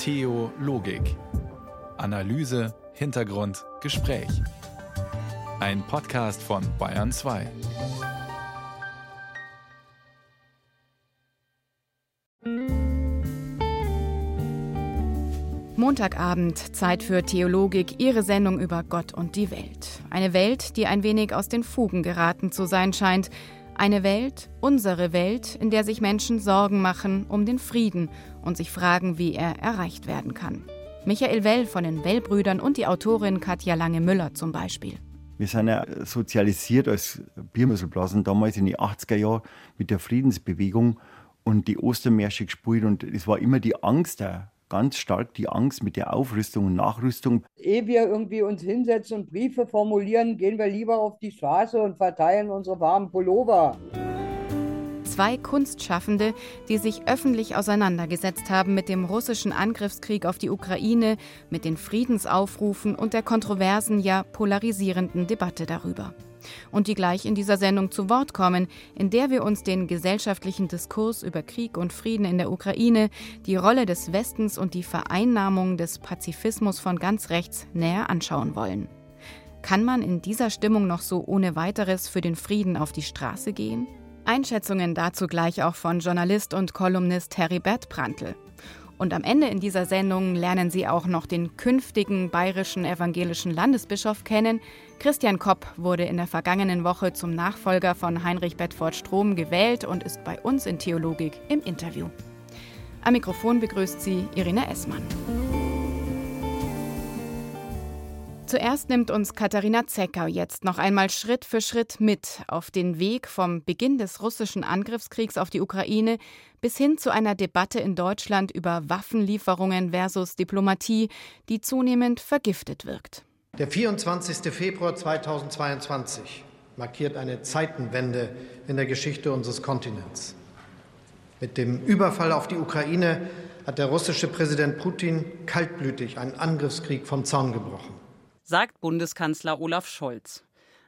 Theologik. Analyse, Hintergrund, Gespräch. Ein Podcast von Bayern 2. Montagabend, Zeit für Theologik, Ihre Sendung über Gott und die Welt. Eine Welt, die ein wenig aus den Fugen geraten zu sein scheint. Eine Welt, unsere Welt, in der sich Menschen Sorgen machen um den Frieden und sich fragen, wie er erreicht werden kann. Michael Well von den Well-Brüdern und die Autorin Katja Lange-Müller zum Beispiel. Wir sind ja sozialisiert als Biermüsselblasen damals in den 80er Jahren mit der Friedensbewegung und die Ostermärsche gespielt und es war immer die Angst da ganz stark die Angst mit der Aufrüstung und Nachrüstung. Ehe wir irgendwie uns hinsetzen und Briefe formulieren, gehen wir lieber auf die Straße und verteilen unsere warmen Pullover. Zwei Kunstschaffende, die sich öffentlich auseinandergesetzt haben mit dem russischen Angriffskrieg auf die Ukraine, mit den Friedensaufrufen und der kontroversen, ja polarisierenden Debatte darüber und die gleich in dieser Sendung zu Wort kommen, in der wir uns den gesellschaftlichen Diskurs über Krieg und Frieden in der Ukraine, die Rolle des Westens und die Vereinnahmung des Pazifismus von ganz rechts näher anschauen wollen. Kann man in dieser Stimmung noch so ohne weiteres für den Frieden auf die Straße gehen? Einschätzungen dazu gleich auch von Journalist und Kolumnist Heribert Prantl. Und am Ende in dieser Sendung lernen Sie auch noch den künftigen bayerischen evangelischen Landesbischof kennen. Christian Kopp wurde in der vergangenen Woche zum Nachfolger von Heinrich Bedford Strom gewählt und ist bei uns in Theologik im Interview. Am Mikrofon begrüßt Sie Irina Essmann. Zuerst nimmt uns Katharina Zeckau jetzt noch einmal Schritt für Schritt mit auf den Weg vom Beginn des russischen Angriffskriegs auf die Ukraine bis hin zu einer Debatte in Deutschland über Waffenlieferungen versus Diplomatie, die zunehmend vergiftet wirkt. Der 24. Februar 2022 markiert eine Zeitenwende in der Geschichte unseres Kontinents. Mit dem Überfall auf die Ukraine hat der russische Präsident Putin kaltblütig einen Angriffskrieg vom Zaun gebrochen sagt Bundeskanzler Olaf Scholz.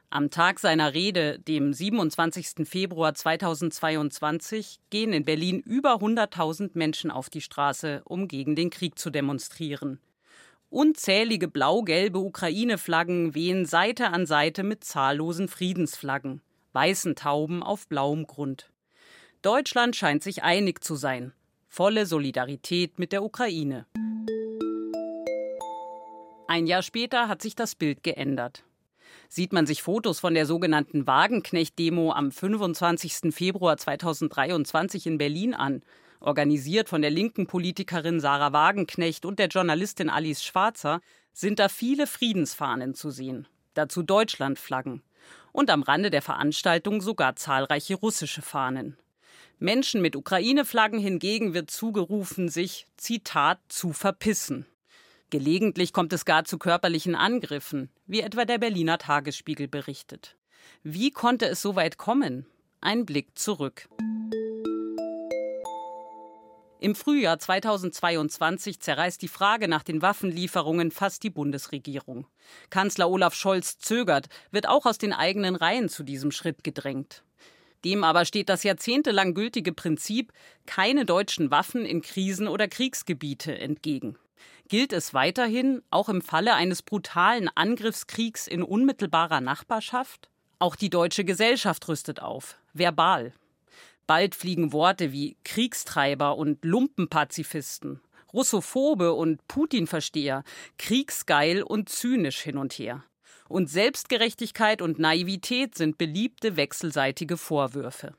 Am Tag seiner Rede, dem 27. Februar 2022, gehen in Berlin über 100.000 Menschen auf die Straße, um gegen den Krieg zu demonstrieren. Unzählige blau-gelbe Ukraine-Flaggen wehen Seite an Seite mit zahllosen Friedensflaggen, weißen Tauben auf blauem Grund. Deutschland scheint sich einig zu sein. Volle Solidarität mit der Ukraine. Ein Jahr später hat sich das Bild geändert. Sieht man sich Fotos von der sogenannten Wagenknecht-Demo am 25. Februar 2023 in Berlin an, organisiert von der linken Politikerin Sarah Wagenknecht und der Journalistin Alice Schwarzer, sind da viele Friedensfahnen zu sehen. Dazu Deutschlandflaggen. Und am Rande der Veranstaltung sogar zahlreiche russische Fahnen. Menschen mit Ukraine-Flaggen hingegen wird zugerufen, sich, Zitat, zu verpissen. Gelegentlich kommt es gar zu körperlichen Angriffen, wie etwa der Berliner Tagesspiegel berichtet. Wie konnte es so weit kommen? Ein Blick zurück. Im Frühjahr 2022 zerreißt die Frage nach den Waffenlieferungen fast die Bundesregierung. Kanzler Olaf Scholz zögert, wird auch aus den eigenen Reihen zu diesem Schritt gedrängt. Dem aber steht das jahrzehntelang gültige Prinzip keine deutschen Waffen in Krisen oder Kriegsgebiete entgegen gilt es weiterhin, auch im Falle eines brutalen Angriffskriegs in unmittelbarer Nachbarschaft? Auch die deutsche Gesellschaft rüstet auf, verbal. Bald fliegen Worte wie Kriegstreiber und Lumpenpazifisten, Russophobe und Putin-Versteher, kriegsgeil und zynisch hin und her. Und Selbstgerechtigkeit und Naivität sind beliebte wechselseitige Vorwürfe.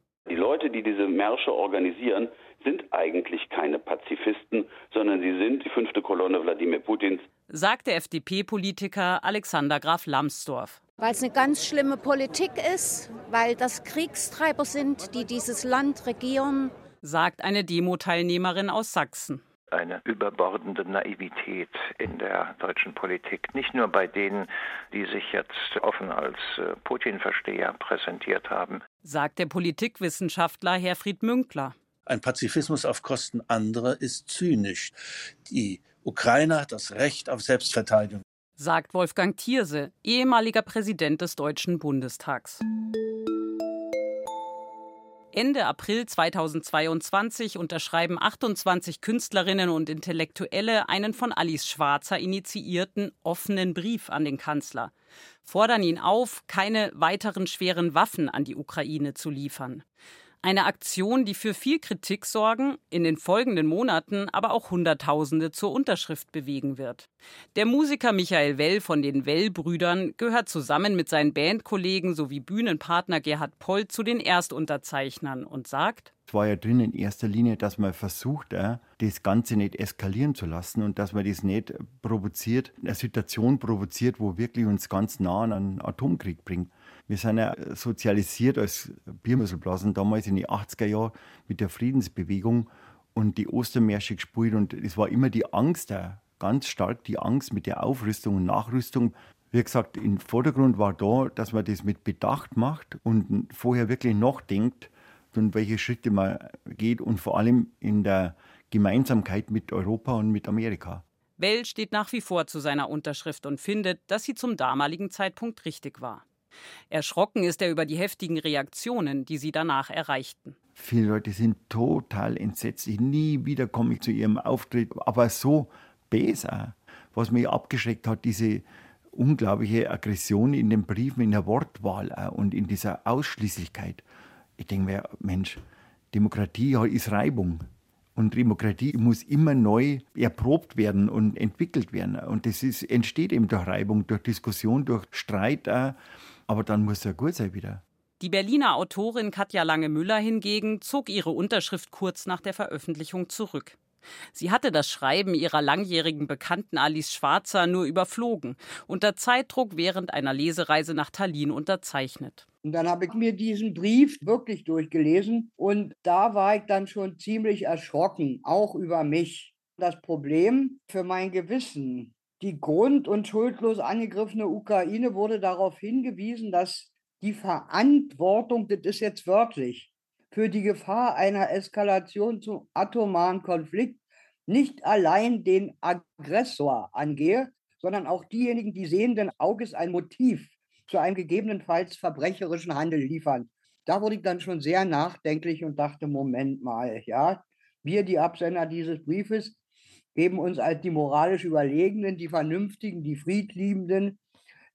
Die Leute, die diese Märsche organisieren, sind eigentlich keine Pazifisten, sondern sie sind die fünfte Kolonne Wladimir Putins. Sagt der FDP-Politiker Alexander Graf Lambsdorff. Weil es eine ganz schlimme Politik ist, weil das Kriegstreiber sind, die dieses Land regieren. Sagt eine Demo-Teilnehmerin aus Sachsen eine überbordende Naivität in der deutschen Politik. Nicht nur bei denen, die sich jetzt offen als äh, Putin-Versteher präsentiert haben, sagt der Politikwissenschaftler Herfried Münkler. Ein Pazifismus auf Kosten anderer ist zynisch. Die Ukraine hat das Recht auf Selbstverteidigung. Sagt Wolfgang Thierse, ehemaliger Präsident des Deutschen Bundestags. Ende April 2022 unterschreiben 28 Künstlerinnen und Intellektuelle einen von Alice Schwarzer initiierten offenen Brief an den Kanzler, fordern ihn auf, keine weiteren schweren Waffen an die Ukraine zu liefern. Eine Aktion, die für viel Kritik sorgen, in den folgenden Monaten aber auch Hunderttausende zur Unterschrift bewegen wird. Der Musiker Michael Well von den Well-Brüdern gehört zusammen mit seinen Bandkollegen sowie Bühnenpartner Gerhard Poll zu den Erstunterzeichnern und sagt, es war ja drin in erster Linie, dass man versucht, das Ganze nicht eskalieren zu lassen und dass man das nicht provoziert, eine Situation provoziert, wo wirklich uns ganz nah an einen Atomkrieg bringt. Wir sind ja sozialisiert als Biermüsselblasen damals in den 80er Jahren mit der Friedensbewegung und die Ostermärsche gespielt. Und es war immer die Angst, ganz stark die Angst mit der Aufrüstung und Nachrüstung. Wie gesagt, im Vordergrund war da, dass man das mit Bedacht macht und vorher wirklich nachdenkt und welche Schritte man geht und vor allem in der Gemeinsamkeit mit Europa und mit Amerika. Bell steht nach wie vor zu seiner Unterschrift und findet, dass sie zum damaligen Zeitpunkt richtig war. Erschrocken ist er über die heftigen Reaktionen, die sie danach erreichten. Viele Leute sind total entsetzt. Nie wieder komme ich zu ihrem Auftritt, aber so besser. Was mich abgeschreckt hat, diese unglaubliche Aggression in den Briefen, in der Wortwahl und in dieser Ausschließlichkeit. Ich denke mir, Mensch, Demokratie ist Reibung. Und Demokratie muss immer neu erprobt werden und entwickelt werden. Und das ist, entsteht eben durch Reibung, durch Diskussion, durch Streit. Aber dann muss er gut sein wieder. Die Berliner Autorin Katja Lange-Müller hingegen zog ihre Unterschrift kurz nach der Veröffentlichung zurück. Sie hatte das Schreiben ihrer langjährigen Bekannten Alice Schwarzer nur überflogen, unter Zeitdruck während einer Lesereise nach Tallinn unterzeichnet. Und dann habe ich mir diesen Brief wirklich durchgelesen und da war ich dann schon ziemlich erschrocken, auch über mich. Das Problem für mein Gewissen die grund- und schuldlos angegriffene Ukraine wurde darauf hingewiesen, dass die Verantwortung, das ist jetzt wörtlich, für die Gefahr einer Eskalation zum atomaren Konflikt nicht allein den Aggressor angehe, sondern auch diejenigen, die sehenden Auges ein Motiv zu einem gegebenenfalls verbrecherischen Handel liefern. Da wurde ich dann schon sehr nachdenklich und dachte, Moment mal, ja, wir, die Absender dieses Briefes, geben uns als die moralisch Überlegenen, die Vernünftigen, die Friedliebenden,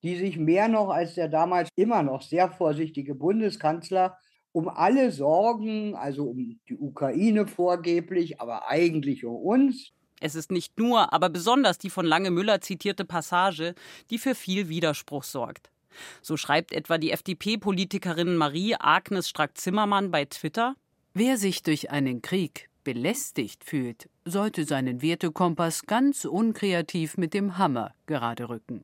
die sich mehr noch als der damals immer noch sehr vorsichtige Bundeskanzler um alle Sorgen, also um die Ukraine vorgeblich, aber eigentlich um uns. Es ist nicht nur, aber besonders die von Lange Müller zitierte Passage, die für viel Widerspruch sorgt. So schreibt etwa die FDP-Politikerin Marie Agnes Strack-Zimmermann bei Twitter: Wer sich durch einen Krieg belästigt fühlt, sollte seinen Wertekompass ganz unkreativ mit dem Hammer gerade rücken.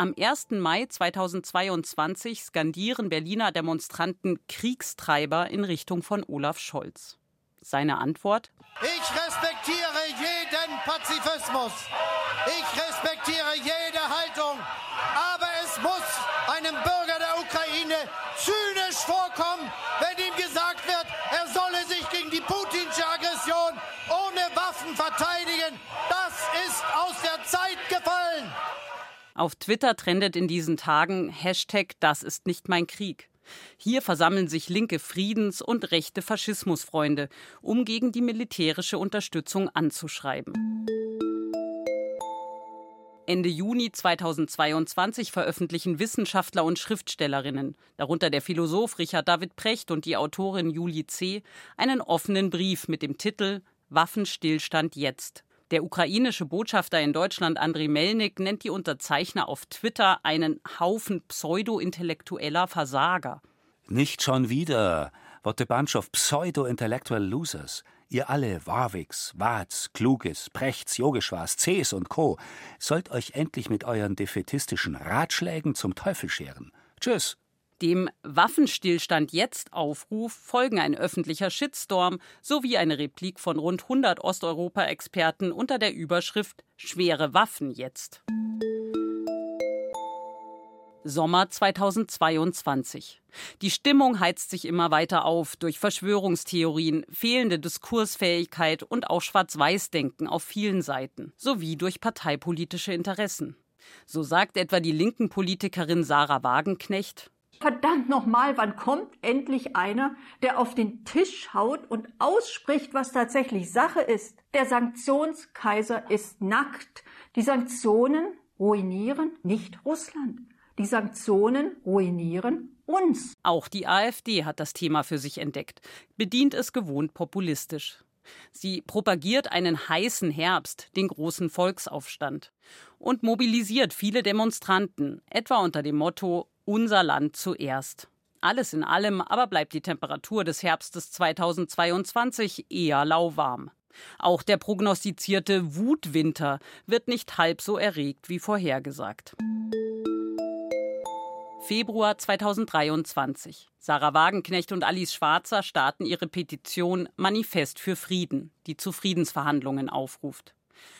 Am 1. Mai 2022 skandieren Berliner Demonstranten Kriegstreiber in Richtung von Olaf Scholz. Seine Antwort? Ich respektiere jeden Pazifismus. Ich respektiere jede Haltung. Aber es muss einem Bürger der Ukraine zynisch vorkommen, wenn ihm gesagt wird, er solle sich gegen die putinsche Aggression ohne Waffen verteidigen. Das ist aus der Zeit gefallen. Auf Twitter trendet in diesen Tagen Hashtag Das ist nicht mein Krieg. Hier versammeln sich linke Friedens- und rechte Faschismusfreunde, um gegen die militärische Unterstützung anzuschreiben. Ende Juni 2022 veröffentlichen Wissenschaftler und Schriftstellerinnen, darunter der Philosoph Richard David Precht und die Autorin Julie C., einen offenen Brief mit dem Titel Waffenstillstand jetzt. Der ukrainische Botschafter in Deutschland Andriy Melnik nennt die Unterzeichner auf Twitter einen Haufen pseudo-intellektueller Versager. Nicht schon wieder. What a bunch of pseudo-intellectual losers. Ihr alle, Warwicks, Watz, Kluges, Prechts, Yogeshwars, Cs und Co., sollt euch endlich mit euren defetistischen Ratschlägen zum Teufel scheren. Tschüss. Dem Waffenstillstand jetzt Aufruf folgen ein öffentlicher Shitstorm sowie eine Replik von rund 100 Osteuropa-Experten unter der Überschrift Schwere Waffen jetzt. Sommer 2022. Die Stimmung heizt sich immer weiter auf durch Verschwörungstheorien, fehlende Diskursfähigkeit und auch Schwarz-Weiß-Denken auf vielen Seiten, sowie durch parteipolitische Interessen. So sagt etwa die linken Politikerin Sarah Wagenknecht. Verdammt nochmal, wann kommt endlich einer, der auf den Tisch haut und ausspricht, was tatsächlich Sache ist? Der Sanktionskaiser ist nackt. Die Sanktionen ruinieren nicht Russland. Die Sanktionen ruinieren uns. Auch die AfD hat das Thema für sich entdeckt, bedient es gewohnt populistisch. Sie propagiert einen heißen Herbst, den großen Volksaufstand, und mobilisiert viele Demonstranten, etwa unter dem Motto Unser Land zuerst. Alles in allem aber bleibt die Temperatur des Herbstes 2022 eher lauwarm. Auch der prognostizierte Wutwinter wird nicht halb so erregt wie vorhergesagt. Februar 2023. Sarah Wagenknecht und Alice Schwarzer starten ihre Petition Manifest für Frieden, die zu Friedensverhandlungen aufruft.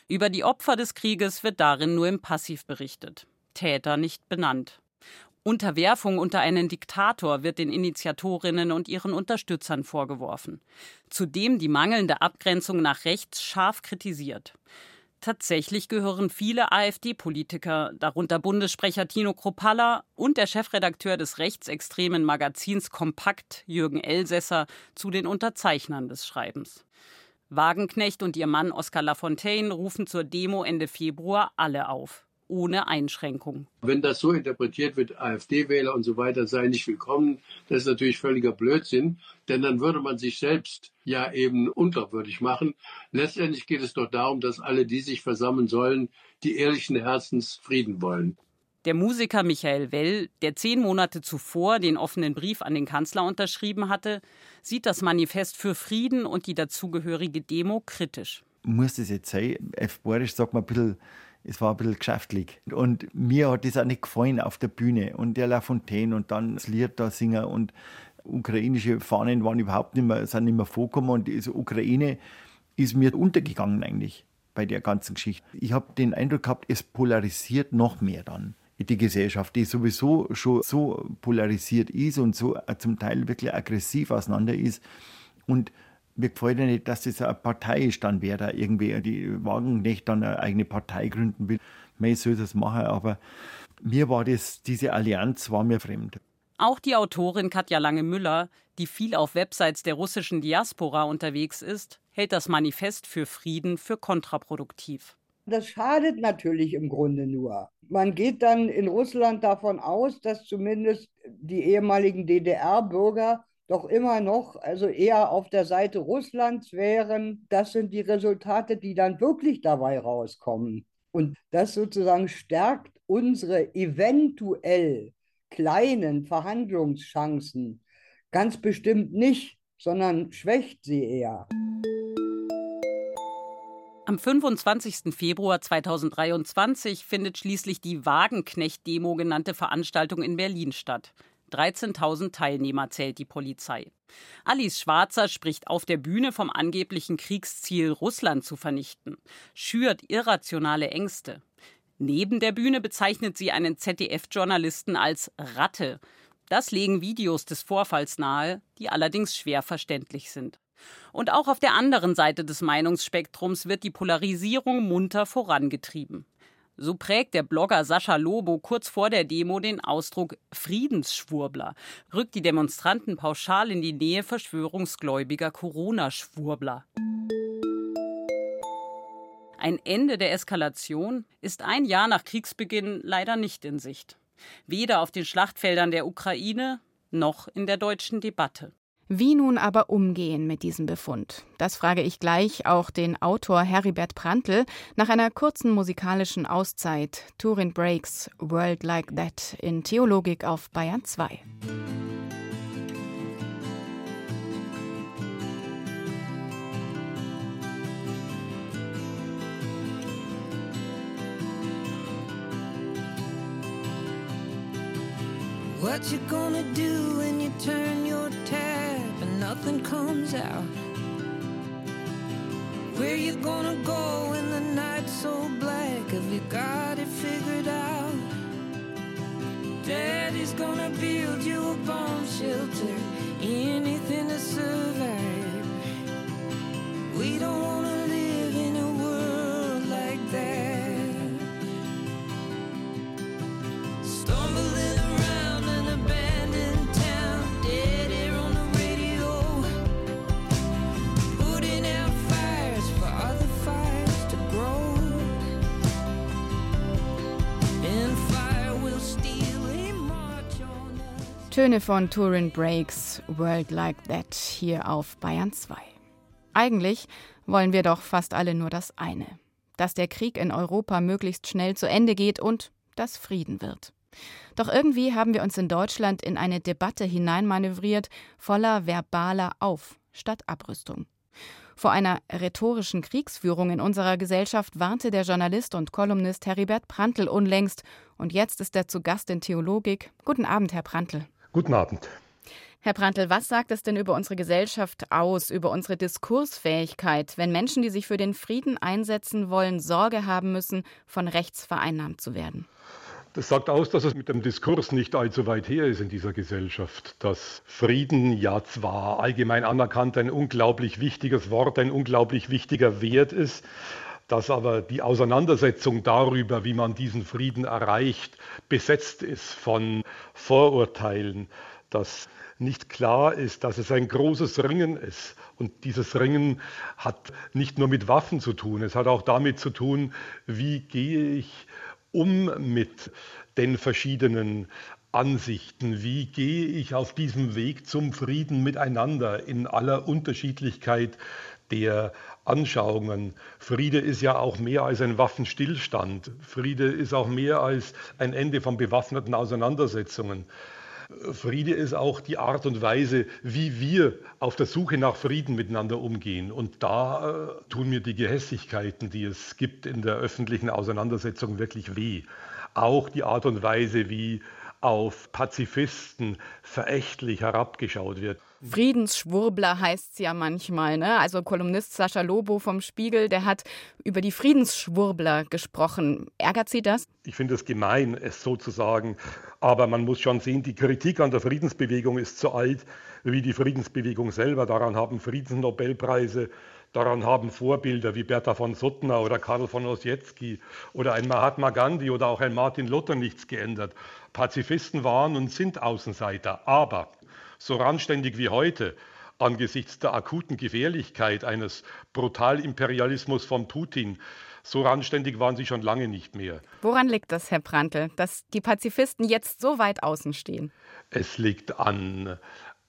Über die Opfer des Krieges wird darin nur im Passiv berichtet, Täter nicht benannt. Unterwerfung unter einen Diktator wird den Initiatorinnen und ihren Unterstützern vorgeworfen. Zudem die mangelnde Abgrenzung nach rechts scharf kritisiert. Tatsächlich gehören viele AfD-Politiker, darunter Bundessprecher Tino Kropalla und der Chefredakteur des rechtsextremen Magazins Kompakt, Jürgen Elsässer, zu den Unterzeichnern des Schreibens. Wagenknecht und ihr Mann Oskar Lafontaine rufen zur Demo Ende Februar alle auf ohne Einschränkung. Wenn das so interpretiert wird, AfD-Wähler und so weiter seien nicht willkommen, das ist natürlich völliger Blödsinn, denn dann würde man sich selbst ja eben unglaubwürdig machen. Letztendlich geht es doch darum, dass alle, die sich versammeln sollen, die ehrlichen Herzens Frieden wollen. Der Musiker Michael Well, der zehn Monate zuvor den offenen Brief an den Kanzler unterschrieben hatte, sieht das Manifest für Frieden und die dazugehörige Demo kritisch. Muss das jetzt sein? F. Borisch sagt mal ein bisschen es war ein bisschen geschäftlich. Und mir hat das auch nicht gefallen auf der Bühne. Und der La Fontaine und dann das Lied da singen und ukrainische Fahnen waren überhaupt nicht mehr, sind nicht mehr vorgekommen. Und diese Ukraine ist mir untergegangen eigentlich bei der ganzen Geschichte. Ich habe den Eindruck gehabt, es polarisiert noch mehr dann die Gesellschaft, die sowieso schon so polarisiert ist und so zum Teil wirklich aggressiv auseinander ist. Und mir gefällt ja nicht, dass das eine Partei ist, dann wer da irgendwie die Wagenknecht dann eine eigene Partei gründen will. Man soll das machen, aber mir war das, diese Allianz war mir fremd. Auch die Autorin Katja Lange-Müller, die viel auf Websites der russischen Diaspora unterwegs ist, hält das Manifest für Frieden für kontraproduktiv. Das schadet natürlich im Grunde nur. Man geht dann in Russland davon aus, dass zumindest die ehemaligen DDR-Bürger doch immer noch also eher auf der Seite Russlands wären. Das sind die Resultate, die dann wirklich dabei rauskommen. Und das sozusagen stärkt unsere eventuell kleinen Verhandlungschancen ganz bestimmt nicht, sondern schwächt sie eher. Am 25. Februar 2023 findet schließlich die Wagenknecht-Demo genannte Veranstaltung in Berlin statt. 13.000 Teilnehmer zählt die Polizei. Alice Schwarzer spricht auf der Bühne vom angeblichen Kriegsziel, Russland zu vernichten, schürt irrationale Ängste. Neben der Bühne bezeichnet sie einen ZDF-Journalisten als Ratte. Das legen Videos des Vorfalls nahe, die allerdings schwer verständlich sind. Und auch auf der anderen Seite des Meinungsspektrums wird die Polarisierung munter vorangetrieben. So prägt der Blogger Sascha Lobo kurz vor der Demo den Ausdruck Friedensschwurbler, rückt die Demonstranten pauschal in die Nähe verschwörungsgläubiger Corona-Schwurbler. Ein Ende der Eskalation ist ein Jahr nach Kriegsbeginn leider nicht in Sicht. Weder auf den Schlachtfeldern der Ukraine noch in der deutschen Debatte. Wie nun aber umgehen mit diesem Befund? Das frage ich gleich auch den Autor Heribert Prantl nach einer kurzen musikalischen Auszeit. Turin Breaks World Like That in Theologik auf Bayern 2. What you gonna do when you turn your and nothing comes out? Where you gonna go when the night's so black? Have you got it figured out? Daddy's gonna build you a bomb shelter, anything to survive. Töne von Turin Breaks, World Like That hier auf Bayern 2. Eigentlich wollen wir doch fast alle nur das eine, dass der Krieg in Europa möglichst schnell zu Ende geht und dass Frieden wird. Doch irgendwie haben wir uns in Deutschland in eine Debatte hineinmanövriert, voller verbaler Auf statt Abrüstung. Vor einer rhetorischen Kriegsführung in unserer Gesellschaft warnte der Journalist und Kolumnist Heribert Prantl unlängst, und jetzt ist er zu Gast in Theologik. Guten Abend, Herr Prantl. Guten Abend. Herr Prantl, was sagt es denn über unsere Gesellschaft aus, über unsere Diskursfähigkeit, wenn Menschen, die sich für den Frieden einsetzen wollen, Sorge haben müssen, von rechts vereinnahmt zu werden? Das sagt aus, dass es mit dem Diskurs nicht allzu weit her ist in dieser Gesellschaft. Dass Frieden ja zwar allgemein anerkannt ein unglaublich wichtiges Wort, ein unglaublich wichtiger Wert ist, dass aber die Auseinandersetzung darüber, wie man diesen Frieden erreicht, besetzt ist von Vorurteilen, dass nicht klar ist, dass es ein großes Ringen ist. Und dieses Ringen hat nicht nur mit Waffen zu tun, es hat auch damit zu tun, wie gehe ich um mit den verschiedenen Ansichten? Wie gehe ich auf diesem Weg zum Frieden miteinander in aller Unterschiedlichkeit der Anschauungen? Friede ist ja auch mehr als ein Waffenstillstand. Friede ist auch mehr als ein Ende von bewaffneten Auseinandersetzungen. Friede ist auch die Art und Weise, wie wir auf der Suche nach Frieden miteinander umgehen. Und da äh, tun mir die Gehässigkeiten, die es gibt in der öffentlichen Auseinandersetzung, wirklich weh. Auch die Art und Weise, wie auf Pazifisten verächtlich herabgeschaut wird. Friedensschwurbler heißt es ja manchmal. Ne? Also Kolumnist Sascha Lobo vom Spiegel, der hat über die Friedensschwurbler gesprochen. Ärgert Sie das? Ich finde es gemein, es so zu sagen. Aber man muss schon sehen, die Kritik an der Friedensbewegung ist so alt wie die Friedensbewegung selber. Daran haben Friedensnobelpreise Daran haben Vorbilder wie Bertha von Suttner oder Karl von Ossietzky oder ein Mahatma Gandhi oder auch ein Martin Luther nichts geändert. Pazifisten waren und sind Außenseiter. Aber so randständig wie heute, angesichts der akuten Gefährlichkeit eines Brutalimperialismus von Putin, so randständig waren sie schon lange nicht mehr. Woran liegt das, Herr Prantl, dass die Pazifisten jetzt so weit außen stehen? Es liegt an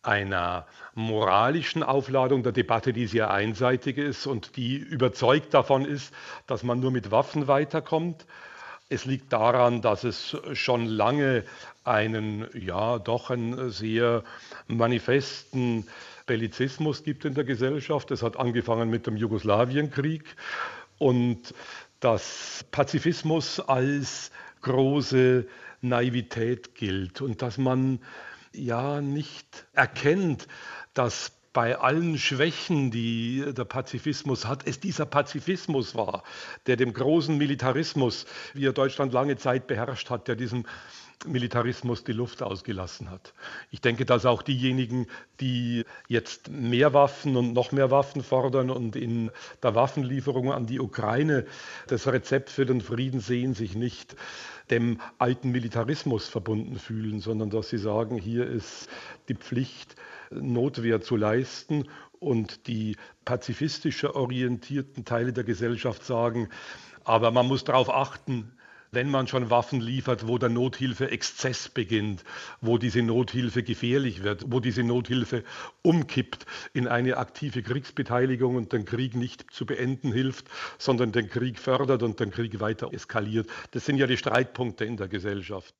einer moralischen Aufladung der Debatte, die sehr einseitig ist und die überzeugt davon ist, dass man nur mit Waffen weiterkommt. Es liegt daran, dass es schon lange einen, ja, doch einen sehr manifesten Bellizismus gibt in der Gesellschaft. Es hat angefangen mit dem Jugoslawienkrieg und dass Pazifismus als große Naivität gilt und dass man ja nicht erkennt, dass bei allen Schwächen, die der Pazifismus hat, es dieser Pazifismus war, der dem großen Militarismus, wie er Deutschland lange Zeit beherrscht hat, der diesem Militarismus die Luft ausgelassen hat. Ich denke, dass auch diejenigen, die jetzt mehr Waffen und noch mehr Waffen fordern und in der Waffenlieferung an die Ukraine das Rezept für den Frieden sehen, sich nicht dem alten Militarismus verbunden fühlen, sondern dass sie sagen, hier ist die Pflicht, Notwehr zu leisten und die pazifistisch orientierten Teile der Gesellschaft sagen, aber man muss darauf achten, wenn man schon Waffen liefert, wo der Nothilfe-Exzess beginnt, wo diese Nothilfe gefährlich wird, wo diese Nothilfe umkippt in eine aktive Kriegsbeteiligung und den Krieg nicht zu beenden hilft, sondern den Krieg fördert und den Krieg weiter eskaliert. Das sind ja die Streitpunkte in der Gesellschaft.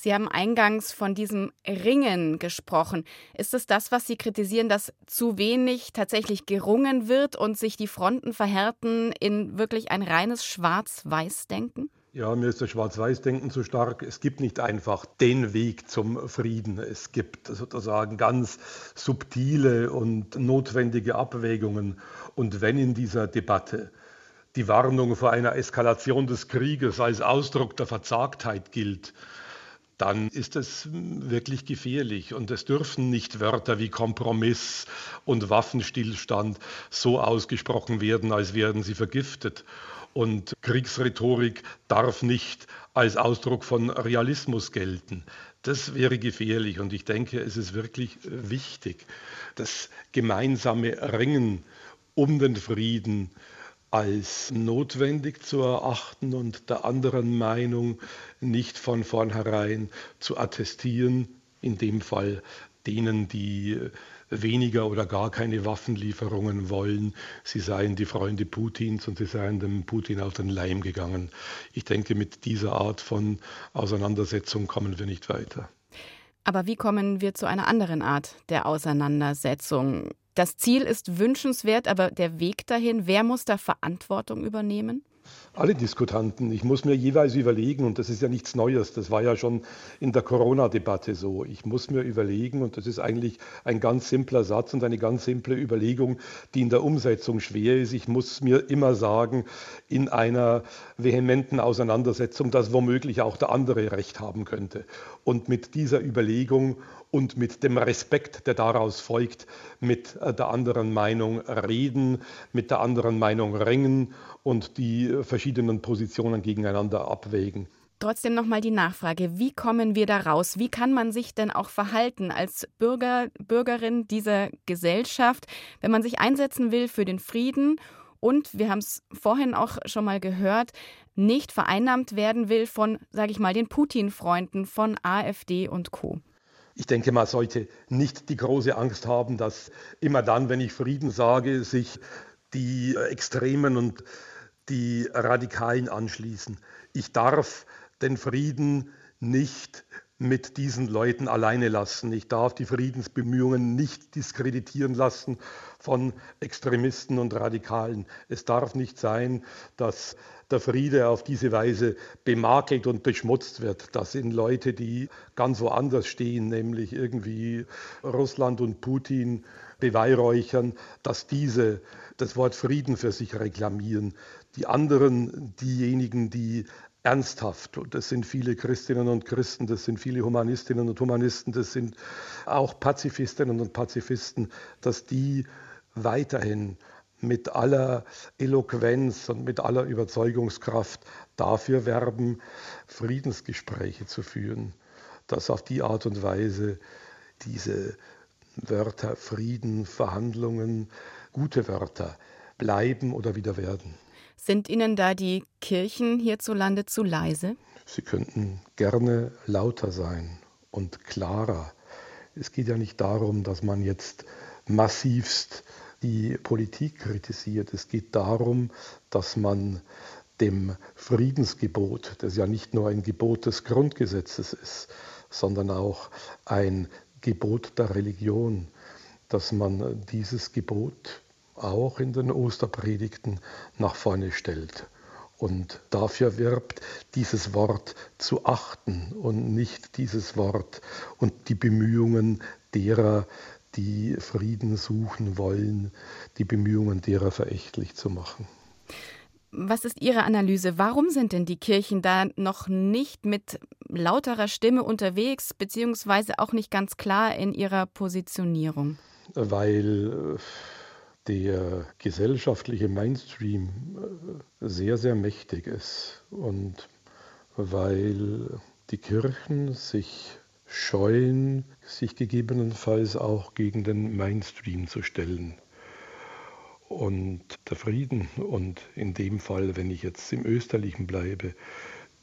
Sie haben eingangs von diesem Ringen gesprochen. Ist es das, was Sie kritisieren, dass zu wenig tatsächlich gerungen wird und sich die Fronten verhärten in wirklich ein reines Schwarz-Weiß-Denken? Ja, mir ist das Schwarz-Weiß-Denken zu stark. Es gibt nicht einfach den Weg zum Frieden. Es gibt sozusagen ganz subtile und notwendige Abwägungen. Und wenn in dieser Debatte die Warnung vor einer Eskalation des Krieges als Ausdruck der Verzagtheit gilt, dann ist es wirklich gefährlich. Und es dürfen nicht Wörter wie Kompromiss und Waffenstillstand so ausgesprochen werden, als wären sie vergiftet. Und Kriegsrhetorik darf nicht als Ausdruck von Realismus gelten. Das wäre gefährlich und ich denke, es ist wirklich wichtig, das gemeinsame Ringen um den Frieden als notwendig zu erachten und der anderen Meinung nicht von vornherein zu attestieren, in dem Fall denen, die weniger oder gar keine Waffenlieferungen wollen. Sie seien die Freunde Putins und sie seien dem Putin auf den Leim gegangen. Ich denke, mit dieser Art von Auseinandersetzung kommen wir nicht weiter. Aber wie kommen wir zu einer anderen Art der Auseinandersetzung? Das Ziel ist wünschenswert, aber der Weg dahin, wer muss da Verantwortung übernehmen? Alle Diskutanten. Ich muss mir jeweils überlegen, und das ist ja nichts Neues, das war ja schon in der Corona-Debatte so. Ich muss mir überlegen, und das ist eigentlich ein ganz simpler Satz und eine ganz simple Überlegung, die in der Umsetzung schwer ist. Ich muss mir immer sagen, in einer vehementen Auseinandersetzung, dass womöglich auch der andere Recht haben könnte. Und mit dieser Überlegung und mit dem Respekt, der daraus folgt, mit der anderen Meinung reden, mit der anderen Meinung ringen und die verschiedenen Positionen gegeneinander abwägen. Trotzdem nochmal die Nachfrage, wie kommen wir da raus? Wie kann man sich denn auch verhalten als Bürger, Bürgerin dieser Gesellschaft, wenn man sich einsetzen will für den Frieden und, wir haben es vorhin auch schon mal gehört, nicht vereinnahmt werden will von, sage ich mal, den Putin-Freunden von AfD und Co. Ich denke, man sollte nicht die große Angst haben, dass immer dann, wenn ich Frieden sage, sich die Extremen und die Radikalen anschließen. Ich darf den Frieden nicht mit diesen Leuten alleine lassen. Ich darf die Friedensbemühungen nicht diskreditieren lassen von Extremisten und Radikalen. Es darf nicht sein, dass der Friede auf diese Weise bemakelt und beschmutzt wird. Das sind Leute, die ganz woanders stehen, nämlich irgendwie Russland und Putin beweihräuchern, dass diese das Wort Frieden für sich reklamieren. Die anderen, diejenigen, die ernsthaft, und das sind viele Christinnen und Christen, das sind viele Humanistinnen und Humanisten, das sind auch Pazifistinnen und Pazifisten, dass die weiterhin mit aller Eloquenz und mit aller Überzeugungskraft dafür werben, Friedensgespräche zu führen, dass auf die Art und Weise diese Wörter Frieden, Verhandlungen, gute Wörter bleiben oder wieder werden. Sind Ihnen da die Kirchen hierzulande zu leise? Sie könnten gerne lauter sein und klarer. Es geht ja nicht darum, dass man jetzt massivst die Politik kritisiert. Es geht darum, dass man dem Friedensgebot, das ja nicht nur ein Gebot des Grundgesetzes ist, sondern auch ein Gebot der Religion, dass man dieses Gebot auch in den Osterpredigten nach vorne stellt und dafür wirbt, dieses Wort zu achten und nicht dieses Wort und die Bemühungen derer, die Frieden suchen wollen, die Bemühungen derer verächtlich zu machen. Was ist Ihre Analyse? Warum sind denn die Kirchen da noch nicht mit lauterer Stimme unterwegs, beziehungsweise auch nicht ganz klar in ihrer Positionierung? Weil äh, der gesellschaftliche Mainstream äh, sehr, sehr mächtig ist und weil die Kirchen sich scheuen, sich gegebenenfalls auch gegen den Mainstream zu stellen. Und der Frieden und in dem Fall, wenn ich jetzt im Österlichen bleibe,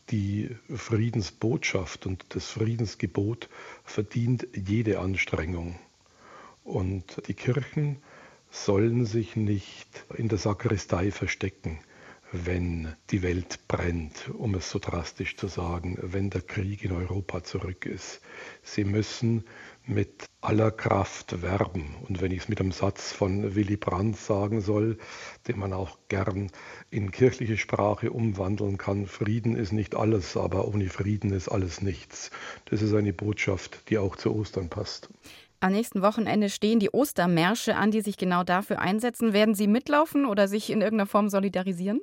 die Friedensbotschaft und das Friedensgebot verdient jede Anstrengung. Und die Kirchen sollen sich nicht in der Sakristei verstecken, wenn die Welt brennt, um es so drastisch zu sagen, wenn der Krieg in Europa zurück ist. Sie müssen mit aller Kraft werben. Und wenn ich es mit einem Satz von Willy Brandt sagen soll, den man auch gern in kirchliche Sprache umwandeln kann, Frieden ist nicht alles, aber ohne Frieden ist alles nichts. Das ist eine Botschaft, die auch zu Ostern passt. Am nächsten Wochenende stehen die Ostermärsche an, die sich genau dafür einsetzen. Werden Sie mitlaufen oder sich in irgendeiner Form solidarisieren?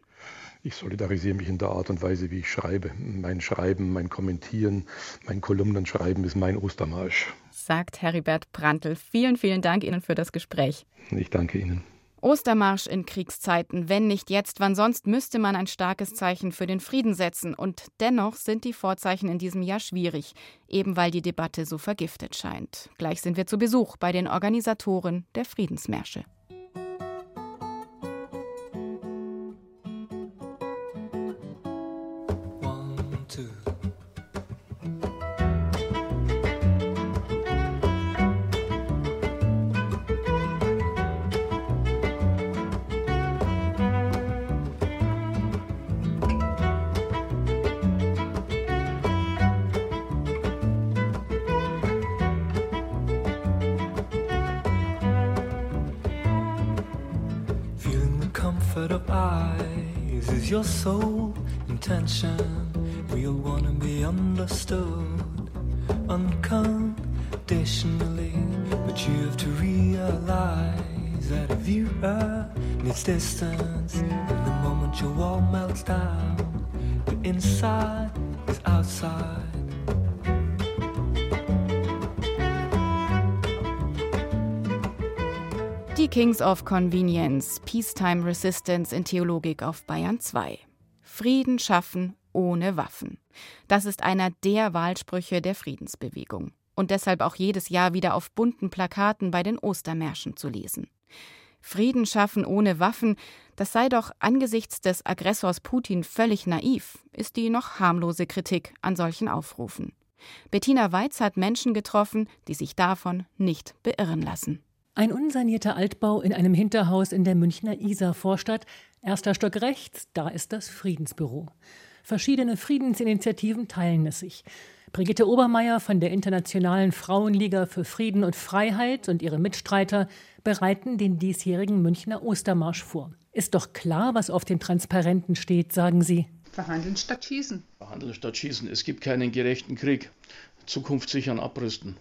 Ich solidarisiere mich in der Art und Weise, wie ich schreibe. Mein Schreiben, mein Kommentieren, mein Kolumnenschreiben ist mein Ostermarsch. Sagt Heribert Prantl. Vielen, vielen Dank Ihnen für das Gespräch. Ich danke Ihnen. Ostermarsch in Kriegszeiten, wenn nicht jetzt, wann sonst müsste man ein starkes Zeichen für den Frieden setzen. Und dennoch sind die Vorzeichen in diesem Jahr schwierig, eben weil die Debatte so vergiftet scheint. Gleich sind wir zu Besuch bei den Organisatoren der Friedensmärsche. comfort your sole intention. We'll wanna be understood unconditionally, but you have to realize that a viewer needs distance. And the moment your wall melts down, the inside is outside. Kings of Convenience, Peacetime Resistance in Theologik auf Bayern 2. Frieden schaffen ohne Waffen. Das ist einer der Wahlsprüche der Friedensbewegung und deshalb auch jedes Jahr wieder auf bunten Plakaten bei den Ostermärschen zu lesen. Frieden schaffen ohne Waffen, das sei doch angesichts des Aggressors Putin völlig naiv, ist die noch harmlose Kritik an solchen Aufrufen. Bettina Weiz hat Menschen getroffen, die sich davon nicht beirren lassen. Ein unsanierter Altbau in einem Hinterhaus in der Münchner Isar-Vorstadt. Erster Stock rechts, da ist das Friedensbüro. Verschiedene Friedensinitiativen teilen es sich. Brigitte Obermeier von der Internationalen Frauenliga für Frieden und Freiheit und ihre Mitstreiter bereiten den diesjährigen Münchner Ostermarsch vor. Ist doch klar, was auf den Transparenten steht, sagen sie. Verhandeln statt schießen. Verhandeln statt schießen. Es gibt keinen gerechten Krieg. Zukunft sichern, abrüsten.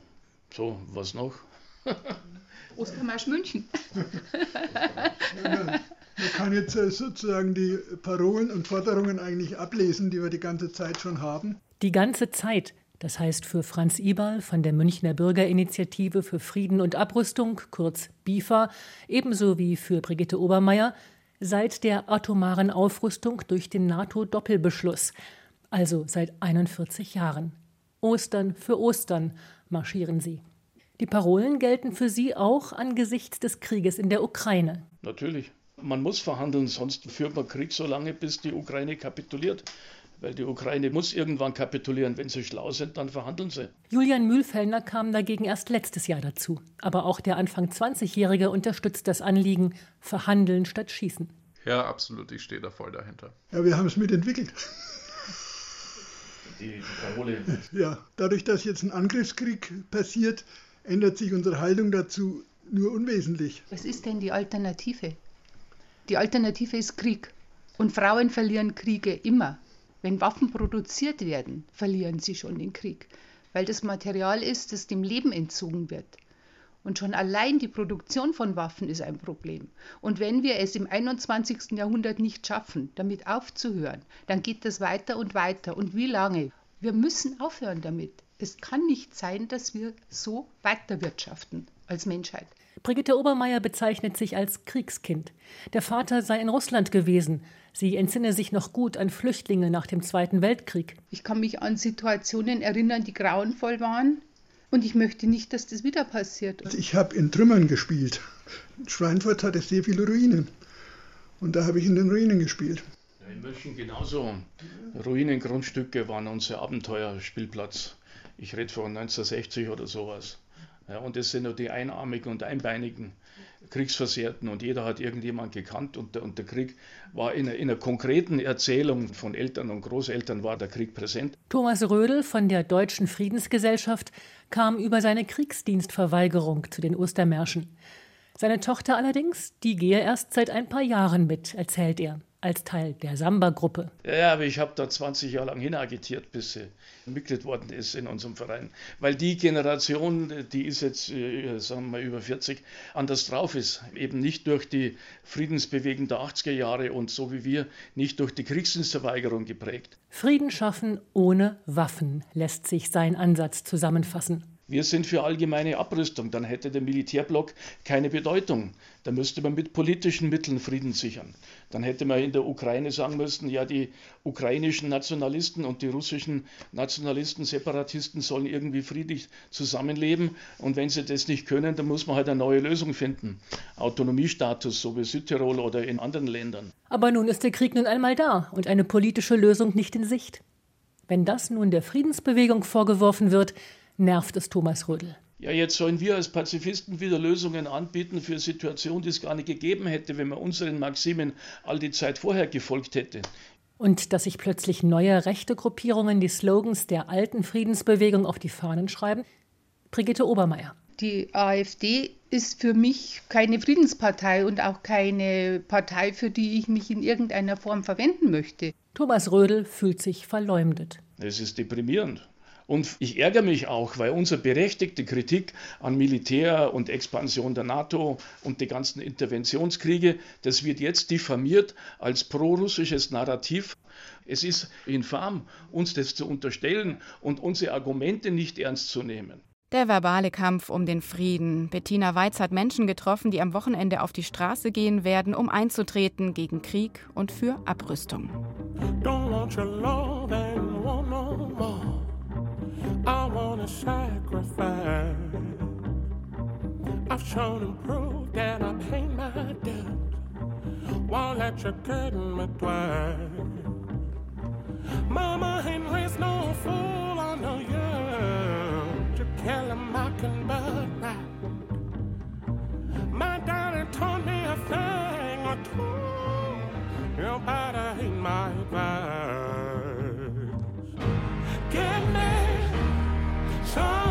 So, was noch? Ostermarsch München. Man kann jetzt äh, sozusagen die Parolen und Forderungen eigentlich ablesen, die wir die ganze Zeit schon haben. Die ganze Zeit, das heißt für Franz Ibal von der Münchner Bürgerinitiative für Frieden und Abrüstung, kurz BIFA, ebenso wie für Brigitte Obermeier, seit der atomaren Aufrüstung durch den NATO-Doppelbeschluss, also seit 41 Jahren. Ostern für Ostern marschieren sie. Die Parolen gelten für sie auch angesichts des Krieges in der Ukraine. Natürlich. Man muss verhandeln, sonst führt man Krieg so lange, bis die Ukraine kapituliert. Weil die Ukraine muss irgendwann kapitulieren. Wenn sie schlau sind, dann verhandeln sie. Julian Mühlfellner kam dagegen erst letztes Jahr dazu. Aber auch der Anfang 20-Jährige unterstützt das Anliegen, verhandeln statt schießen. Ja, absolut. Ich stehe da voll dahinter. Ja, wir haben es mitentwickelt. Die Parole. Ja, dadurch, dass jetzt ein Angriffskrieg passiert, ändert sich unsere Haltung dazu nur unwesentlich. Was ist denn die Alternative? Die Alternative ist Krieg. Und Frauen verlieren Kriege immer. Wenn Waffen produziert werden, verlieren sie schon den Krieg, weil das Material ist, das dem Leben entzogen wird. Und schon allein die Produktion von Waffen ist ein Problem. Und wenn wir es im 21. Jahrhundert nicht schaffen, damit aufzuhören, dann geht das weiter und weiter. Und wie lange? Wir müssen aufhören damit. Es kann nicht sein, dass wir so weiterwirtschaften als Menschheit. Brigitte Obermeier bezeichnet sich als Kriegskind. Der Vater sei in Russland gewesen. Sie entsinne sich noch gut an Flüchtlinge nach dem Zweiten Weltkrieg. Ich kann mich an Situationen erinnern, die grauenvoll waren. Und ich möchte nicht, dass das wieder passiert. Ich habe in Trümmern gespielt. Schweinfurt hatte sehr viele Ruinen. Und da habe ich in den Ruinen gespielt. In München genauso. Ruinengrundstücke waren unser Abenteuerspielplatz. Ich rede von 1960 oder sowas. Ja, und das sind nur die Einarmigen und Einbeinigen Kriegsversehrten und jeder hat irgendjemand gekannt und der, und der Krieg war in einer, in einer konkreten Erzählung von Eltern und Großeltern war der Krieg präsent. Thomas Rödel von der Deutschen Friedensgesellschaft kam über seine Kriegsdienstverweigerung zu den Ostermärschen. Seine Tochter allerdings, die gehe erst seit ein paar Jahren mit, erzählt er als Teil der Samba-Gruppe. Ja, aber ich habe da 20 Jahre lang hinagitiert, bis sie Mitglied worden ist in unserem Verein. Weil die Generation, die ist jetzt, äh, sagen wir mal, über 40, anders drauf ist. Eben nicht durch die Friedensbewegung der 80er Jahre und so wie wir, nicht durch die Kriegsdienstverweigerung geprägt. Frieden schaffen ohne Waffen lässt sich sein Ansatz zusammenfassen. Wir sind für allgemeine Abrüstung, dann hätte der Militärblock keine Bedeutung. Da müsste man mit politischen Mitteln Frieden sichern. Dann hätte man in der Ukraine sagen müssen, ja, die ukrainischen Nationalisten und die russischen Nationalisten, Separatisten sollen irgendwie friedlich zusammenleben. Und wenn sie das nicht können, dann muss man halt eine neue Lösung finden. Autonomiestatus, so wie Südtirol oder in anderen Ländern. Aber nun ist der Krieg nun einmal da und eine politische Lösung nicht in Sicht. Wenn das nun der Friedensbewegung vorgeworfen wird, nervt es Thomas Rödel. Ja, jetzt sollen wir als Pazifisten wieder Lösungen anbieten für Situationen, die es gar nicht gegeben hätte, wenn man unseren Maximen all die Zeit vorher gefolgt hätte. Und dass sich plötzlich neue rechte Gruppierungen die Slogans der alten Friedensbewegung auf die Fahnen schreiben? Brigitte Obermeier. Die AfD ist für mich keine Friedenspartei und auch keine Partei, für die ich mich in irgendeiner Form verwenden möchte. Thomas Rödel fühlt sich verleumdet. Es ist deprimierend. Und ich ärgere mich auch, weil unsere berechtigte Kritik an Militär und Expansion der NATO und die ganzen Interventionskriege, das wird jetzt diffamiert als prorussisches Narrativ. Es ist infam, uns das zu unterstellen und unsere Argumente nicht ernst zu nehmen. Der verbale Kampf um den Frieden. Bettina Weiz hat Menschen getroffen, die am Wochenende auf die Straße gehen werden, um einzutreten gegen Krieg und für Abrüstung. Don't want your love and want no more. Sacrifice. I've shown and proved that I pay my debt. Won't let you curtain me twice. Mama ain't raised no fool, I know you kill a mockingbird right. My daddy taught me a thing or two. You better heed my advice. time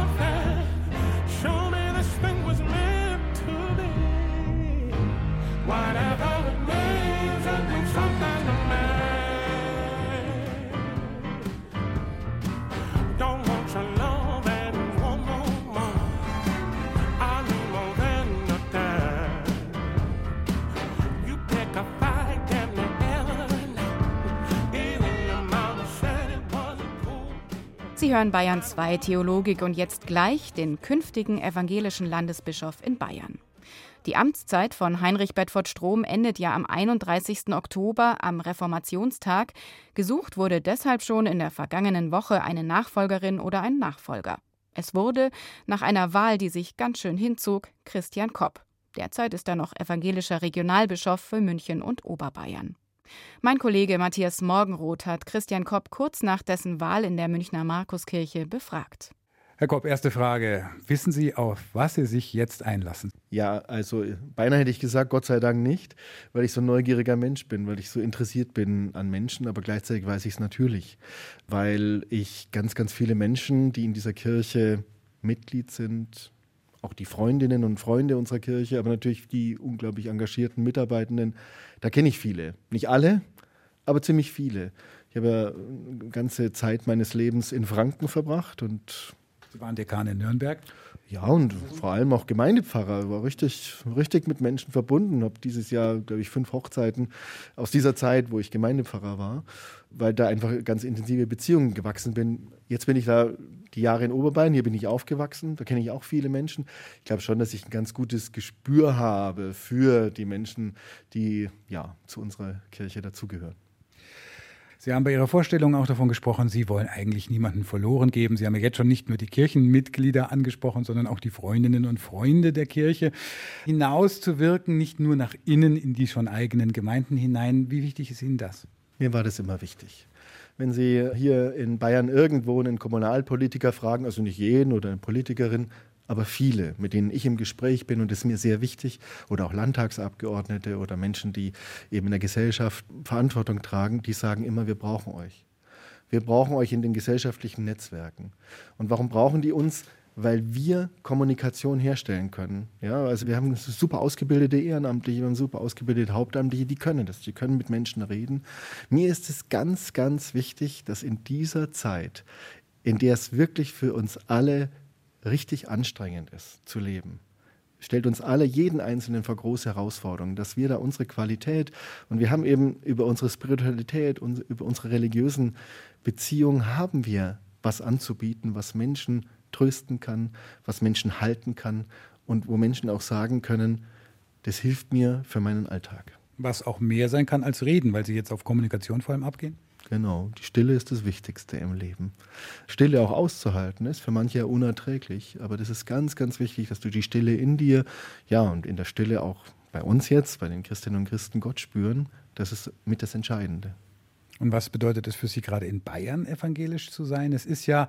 Sie hören Bayern 2 Theologik und jetzt gleich den künftigen evangelischen Landesbischof in Bayern. Die Amtszeit von Heinrich Bedford Strom endet ja am 31. Oktober am Reformationstag. Gesucht wurde deshalb schon in der vergangenen Woche eine Nachfolgerin oder ein Nachfolger. Es wurde, nach einer Wahl, die sich ganz schön hinzog, Christian Kopp. Derzeit ist er noch evangelischer Regionalbischof für München und Oberbayern. Mein Kollege Matthias Morgenroth hat Christian Kopp kurz nach dessen Wahl in der Münchner Markuskirche befragt. Herr Kopp, erste Frage. Wissen Sie, auf was Sie sich jetzt einlassen? Ja, also beinahe hätte ich gesagt, Gott sei Dank nicht, weil ich so ein neugieriger Mensch bin, weil ich so interessiert bin an Menschen, aber gleichzeitig weiß ich es natürlich, weil ich ganz, ganz viele Menschen, die in dieser Kirche Mitglied sind, auch die Freundinnen und Freunde unserer Kirche, aber natürlich die unglaublich engagierten Mitarbeitenden. Da kenne ich viele. Nicht alle, aber ziemlich viele. Ich habe ja eine ganze Zeit meines Lebens in Franken verbracht und Sie waren Dekan in Nürnberg? Ja, und vor allem auch Gemeindepfarrer. War richtig, richtig mit Menschen verbunden. Habe dieses Jahr, glaube ich, fünf Hochzeiten aus dieser Zeit, wo ich Gemeindepfarrer war, weil da einfach ganz intensive Beziehungen gewachsen bin. Jetzt bin ich da die Jahre in Oberbayern, hier bin ich aufgewachsen, da kenne ich auch viele Menschen. Ich glaube schon, dass ich ein ganz gutes Gespür habe für die Menschen, die ja zu unserer Kirche dazugehören. Sie haben bei Ihrer Vorstellung auch davon gesprochen, Sie wollen eigentlich niemanden verloren geben. Sie haben ja jetzt schon nicht nur die Kirchenmitglieder angesprochen, sondern auch die Freundinnen und Freunde der Kirche. Hinauszuwirken, nicht nur nach innen in die schon eigenen Gemeinden hinein. Wie wichtig ist Ihnen das? Mir war das immer wichtig. Wenn Sie hier in Bayern irgendwo einen Kommunalpolitiker fragen, also nicht jeden oder eine Politikerin, aber viele, mit denen ich im Gespräch bin und ist mir sehr wichtig, oder auch Landtagsabgeordnete oder Menschen, die eben in der Gesellschaft Verantwortung tragen, die sagen immer, wir brauchen euch. Wir brauchen euch in den gesellschaftlichen Netzwerken. Und warum brauchen die uns? Weil wir Kommunikation herstellen können. Ja, also wir haben super ausgebildete Ehrenamtliche, wir haben super ausgebildete Hauptamtliche, die können das, die können mit Menschen reden. Mir ist es ganz, ganz wichtig, dass in dieser Zeit, in der es wirklich für uns alle richtig anstrengend ist zu leben, stellt uns alle, jeden Einzelnen vor große Herausforderungen, dass wir da unsere Qualität und wir haben eben über unsere Spiritualität und über unsere religiösen Beziehungen haben wir was anzubieten, was Menschen trösten kann, was Menschen halten kann und wo Menschen auch sagen können, das hilft mir für meinen Alltag. Was auch mehr sein kann als reden, weil Sie jetzt auf Kommunikation vor allem abgehen? Genau, die Stille ist das Wichtigste im Leben. Stille auch auszuhalten ist für manche ja unerträglich, aber das ist ganz, ganz wichtig, dass du die Stille in dir, ja, und in der Stille auch bei uns jetzt, bei den Christinnen und Christen Gott spüren, das ist mit das Entscheidende. Und was bedeutet es für Sie gerade in Bayern evangelisch zu sein? Es ist ja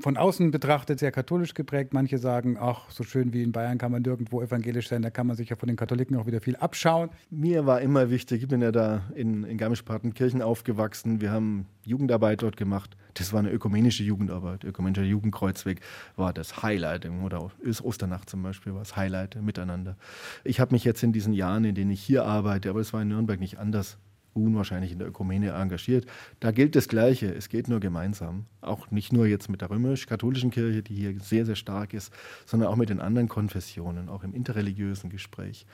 von außen betrachtet sehr katholisch geprägt. Manche sagen, ach, so schön wie in Bayern kann man nirgendwo evangelisch sein, da kann man sich ja von den Katholiken auch wieder viel abschauen. Mir war immer wichtig, ich bin ja da in, in Garmisch-Partenkirchen aufgewachsen. Wir haben Jugendarbeit dort gemacht. Das war eine ökumenische Jugendarbeit. Ökumenischer Jugendkreuzweg war das Highlight. Oder Osternacht zum Beispiel war das Highlight miteinander. Ich habe mich jetzt in diesen Jahren, in denen ich hier arbeite, aber es war in Nürnberg nicht anders, unwahrscheinlich in der Ökumene engagiert. Da gilt das Gleiche, es geht nur gemeinsam. Auch nicht nur jetzt mit der römisch-katholischen Kirche, die hier sehr, sehr stark ist, sondern auch mit den anderen Konfessionen, auch im interreligiösen Gespräch.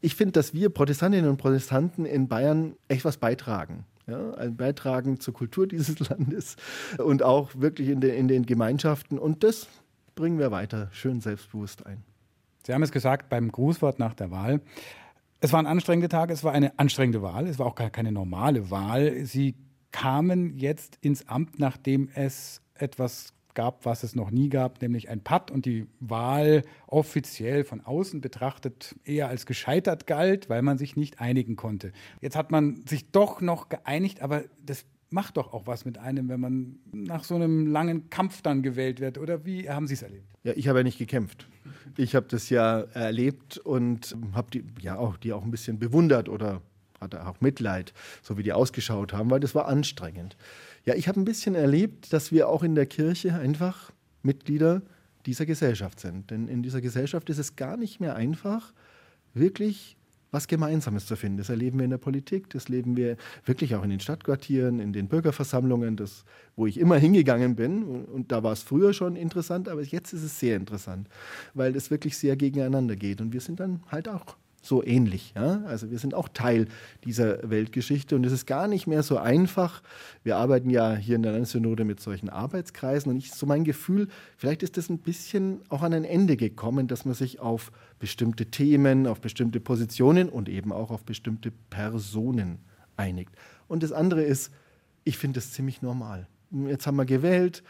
Ich finde, dass wir Protestantinnen und Protestanten in Bayern echt was beitragen. Ja, ein Beitragen zur Kultur dieses Landes und auch wirklich in, de, in den Gemeinschaften. Und das bringen wir weiter schön selbstbewusst ein. Sie haben es gesagt beim Grußwort nach der Wahl. Es waren anstrengende Tage, es war eine anstrengende Wahl, es war auch keine normale Wahl. Sie kamen jetzt ins Amt, nachdem es etwas gab, was es noch nie gab, nämlich ein Patt und die Wahl offiziell von außen betrachtet eher als gescheitert galt, weil man sich nicht einigen konnte. Jetzt hat man sich doch noch geeinigt, aber das macht doch auch was mit einem, wenn man nach so einem langen Kampf dann gewählt wird. Oder wie haben Sie es erlebt? Ja, ich habe ja nicht gekämpft. Ich habe das ja erlebt und habe die ja auch die auch ein bisschen bewundert oder hatte auch Mitleid, so wie die ausgeschaut haben, weil das war anstrengend. Ja, ich habe ein bisschen erlebt, dass wir auch in der Kirche einfach Mitglieder dieser Gesellschaft sind. Denn in dieser Gesellschaft ist es gar nicht mehr einfach, wirklich was Gemeinsames zu finden. Das erleben wir in der Politik, das erleben wir wirklich auch in den Stadtquartieren, in den Bürgerversammlungen, das, wo ich immer hingegangen bin. Und da war es früher schon interessant, aber jetzt ist es sehr interessant, weil es wirklich sehr gegeneinander geht. Und wir sind dann halt auch so ähnlich. Ja? Also wir sind auch Teil dieser Weltgeschichte und es ist gar nicht mehr so einfach. Wir arbeiten ja hier in der Landessynode mit solchen Arbeitskreisen und ich so mein Gefühl, vielleicht ist das ein bisschen auch an ein Ende gekommen, dass man sich auf bestimmte Themen, auf bestimmte Positionen und eben auch auf bestimmte Personen einigt. Und das andere ist, ich finde das ziemlich normal. Jetzt haben wir gewählt,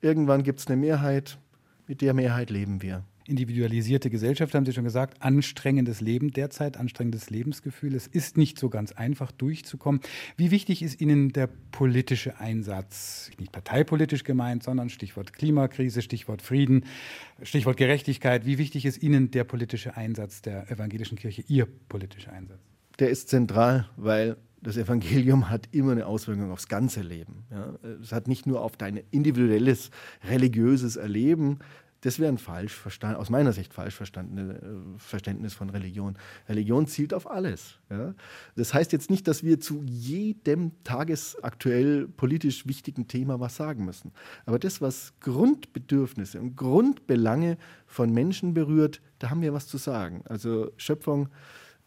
irgendwann gibt es eine Mehrheit, mit der Mehrheit leben wir individualisierte Gesellschaft, haben Sie schon gesagt, anstrengendes Leben derzeit, anstrengendes Lebensgefühl. Es ist nicht so ganz einfach durchzukommen. Wie wichtig ist Ihnen der politische Einsatz? Nicht parteipolitisch gemeint, sondern Stichwort Klimakrise, Stichwort Frieden, Stichwort Gerechtigkeit. Wie wichtig ist Ihnen der politische Einsatz der evangelischen Kirche, Ihr politischer Einsatz? Der ist zentral, weil das Evangelium hat immer eine Auswirkung aufs ganze Leben. Ja. Es hat nicht nur auf dein individuelles religiöses Erleben das wäre ein falsch verstanden, aus meiner Sicht falsch verstandenes äh, Verständnis von Religion. Religion zielt auf alles. Ja? Das heißt jetzt nicht, dass wir zu jedem tagesaktuell politisch wichtigen Thema was sagen müssen. Aber das, was Grundbedürfnisse und Grundbelange von Menschen berührt, da haben wir was zu sagen. Also Schöpfung,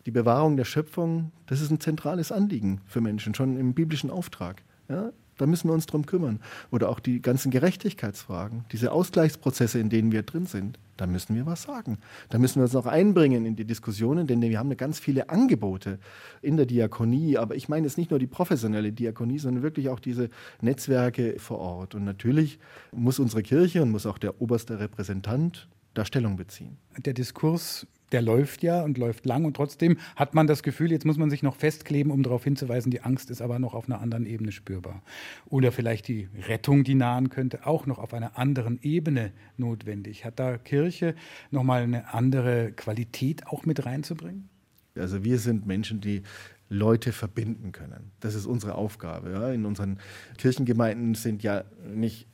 die Bewahrung der Schöpfung, das ist ein zentrales Anliegen für Menschen, schon im biblischen Auftrag. Ja? Da müssen wir uns drum kümmern. Oder auch die ganzen Gerechtigkeitsfragen, diese Ausgleichsprozesse, in denen wir drin sind. Da müssen wir was sagen. Da müssen wir uns auch einbringen in die Diskussionen, denn wir haben ganz viele Angebote in der Diakonie. Aber ich meine jetzt nicht nur die professionelle Diakonie, sondern wirklich auch diese Netzwerke vor Ort. Und natürlich muss unsere Kirche und muss auch der oberste Repräsentant da Stellung beziehen. Der Diskurs der läuft ja und läuft lang und trotzdem hat man das Gefühl, jetzt muss man sich noch festkleben, um darauf hinzuweisen, die Angst ist aber noch auf einer anderen Ebene spürbar. Oder vielleicht die Rettung, die nahen könnte, auch noch auf einer anderen Ebene notwendig. Hat da Kirche nochmal eine andere Qualität auch mit reinzubringen? Also wir sind Menschen, die Leute verbinden können. Das ist unsere Aufgabe. Ja. In unseren Kirchengemeinden sind ja nicht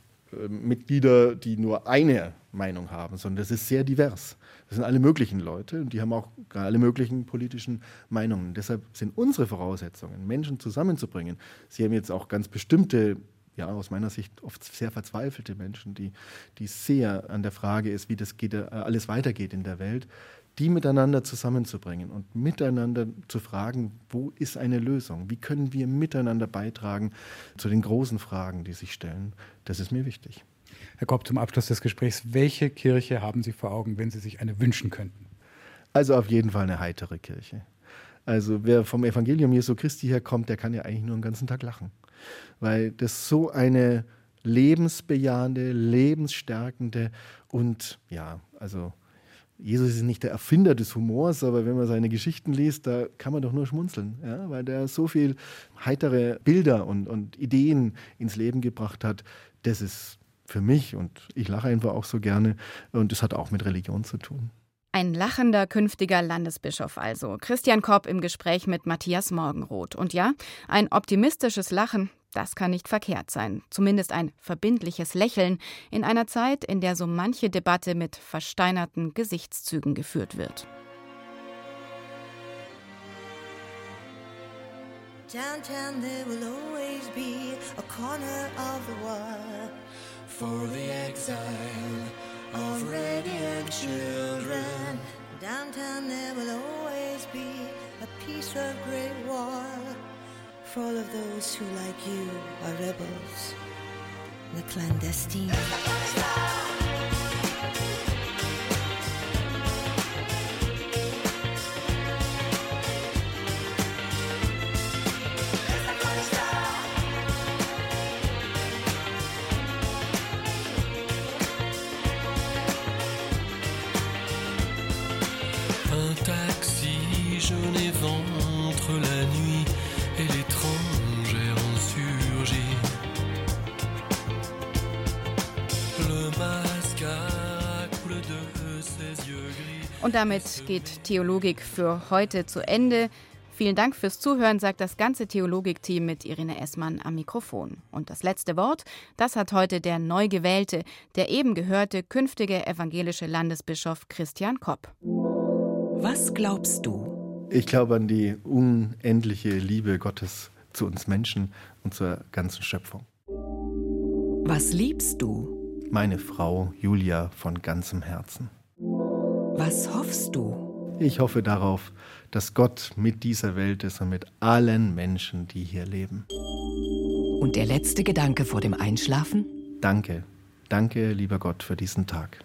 Mitglieder, die nur eine Meinung haben, sondern das ist sehr divers. Das sind alle möglichen Leute und die haben auch alle möglichen politischen Meinungen. Deshalb sind unsere Voraussetzungen, Menschen zusammenzubringen. Sie haben jetzt auch ganz bestimmte, ja, aus meiner Sicht oft sehr verzweifelte Menschen, die, die sehr an der Frage ist, wie das geht, äh, alles weitergeht in der Welt, die miteinander zusammenzubringen und miteinander zu fragen, wo ist eine Lösung? Wie können wir miteinander beitragen zu den großen Fragen, die sich stellen? Das ist mir wichtig. Herr Kopp, zum Abschluss des Gesprächs, welche Kirche haben Sie vor Augen, wenn Sie sich eine wünschen könnten? Also auf jeden Fall eine heitere Kirche. Also wer vom Evangelium Jesu Christi herkommt, der kann ja eigentlich nur den ganzen Tag lachen, weil das so eine lebensbejahende, lebensstärkende und ja, also Jesus ist nicht der Erfinder des Humors, aber wenn man seine Geschichten liest, da kann man doch nur schmunzeln, ja? weil der so viel heitere Bilder und, und Ideen ins Leben gebracht hat. Das ist für mich und ich lache einfach auch so gerne und es hat auch mit Religion zu tun. Ein lachender künftiger Landesbischof also. Christian Kopp im Gespräch mit Matthias Morgenroth. Und ja, ein optimistisches Lachen, das kann nicht verkehrt sein. Zumindest ein verbindliches Lächeln in einer Zeit, in der so manche Debatte mit versteinerten Gesichtszügen geführt wird. Downtown there will always be a corner of the world for the exile of radiant children. Downtown there will always be a piece of great wall for all of those who, like you, are rebels, the clandestine. Und damit geht Theologik für heute zu Ende. Vielen Dank fürs Zuhören, sagt das ganze Theologik-Team mit Irene Essmann am Mikrofon. Und das letzte Wort, das hat heute der neu gewählte, der eben gehörte künftige evangelische Landesbischof Christian Kopp. Was glaubst du? Ich glaube an die unendliche Liebe Gottes zu uns Menschen und zur ganzen Schöpfung. Was liebst du? Meine Frau Julia von ganzem Herzen. Was hoffst du? Ich hoffe darauf, dass Gott mit dieser Welt ist und mit allen Menschen, die hier leben. Und der letzte Gedanke vor dem Einschlafen? Danke, danke, lieber Gott, für diesen Tag.